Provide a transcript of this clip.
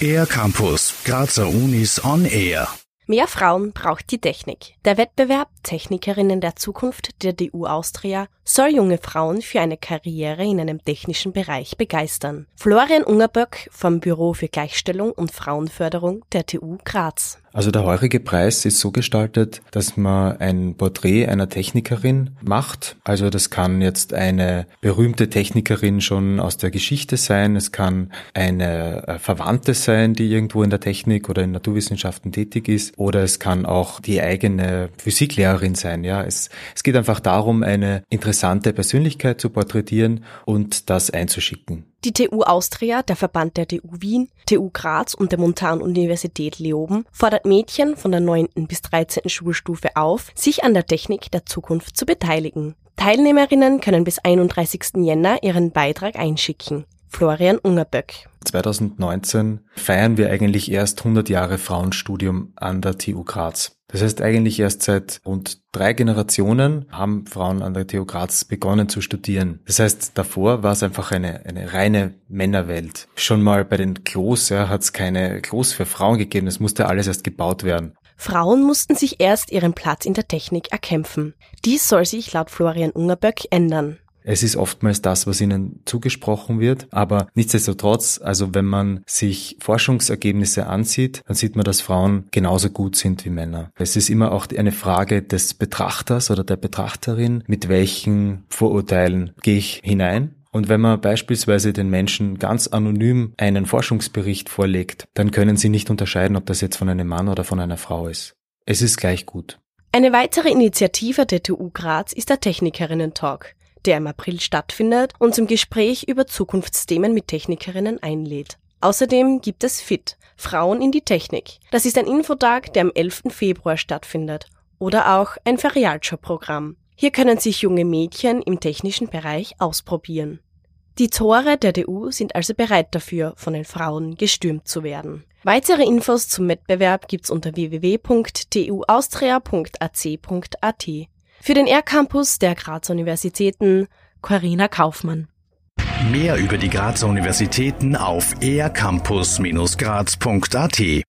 Air Campus, Grazer Unis on Air. Mehr Frauen braucht die Technik. Der Wettbewerb Technikerinnen der Zukunft der DU Austria soll junge Frauen für eine Karriere in einem technischen Bereich begeistern. Florian Ungerböck vom Büro für Gleichstellung und Frauenförderung der TU Graz. Also der heurige Preis ist so gestaltet, dass man ein Porträt einer Technikerin macht. Also das kann jetzt eine berühmte Technikerin schon aus der Geschichte sein. Es kann eine äh, Verwandte sein, die irgendwo in der Technik oder in Naturwissenschaften tätig ist. Oder es kann auch die eigene Physiklehrerin sein. Ja, es, es geht einfach darum, eine interessante Persönlichkeit zu porträtieren und das einzuschicken. Die TU Austria, der Verband der TU Wien, TU Graz und der Montanuniversität Leoben fordert Mädchen von der 9. bis 13. Schulstufe auf, sich an der Technik der Zukunft zu beteiligen. Teilnehmerinnen können bis 31. Jänner ihren Beitrag einschicken. Florian Ungerböck. 2019 feiern wir eigentlich erst 100 Jahre Frauenstudium an der TU Graz. Das heißt, eigentlich erst seit rund drei Generationen haben Frauen an der TU Graz begonnen zu studieren. Das heißt, davor war es einfach eine, eine reine Männerwelt. Schon mal bei den Klos ja, hat es keine Klos für Frauen gegeben. Es musste alles erst gebaut werden. Frauen mussten sich erst ihren Platz in der Technik erkämpfen. Dies soll sich laut Florian Ungerböck ändern. Es ist oftmals das, was ihnen zugesprochen wird, aber nichtsdestotrotz, also wenn man sich Forschungsergebnisse ansieht, dann sieht man, dass Frauen genauso gut sind wie Männer. Es ist immer auch eine Frage des Betrachters oder der Betrachterin, mit welchen Vorurteilen gehe ich hinein und wenn man beispielsweise den Menschen ganz anonym einen Forschungsbericht vorlegt, dann können sie nicht unterscheiden, ob das jetzt von einem Mann oder von einer Frau ist. Es ist gleich gut. Eine weitere Initiative der TU Graz ist der Technikerinnen-Talk der im April stattfindet und zum Gespräch über Zukunftsthemen mit Technikerinnen einlädt. Außerdem gibt es FIT, Frauen in die Technik. Das ist ein Infotag, der am 11. Februar stattfindet. Oder auch ein Ferialjob-Programm. Hier können sich junge Mädchen im technischen Bereich ausprobieren. Die Tore der DU sind also bereit dafür, von den Frauen gestürmt zu werden. Weitere Infos zum Wettbewerb gibt's unter www.tuaustria.ac.at. Für den R-Campus der Grazer Universitäten Corinna Kaufmann. Mehr über die Grazer Universitäten auf ercampus-graz.at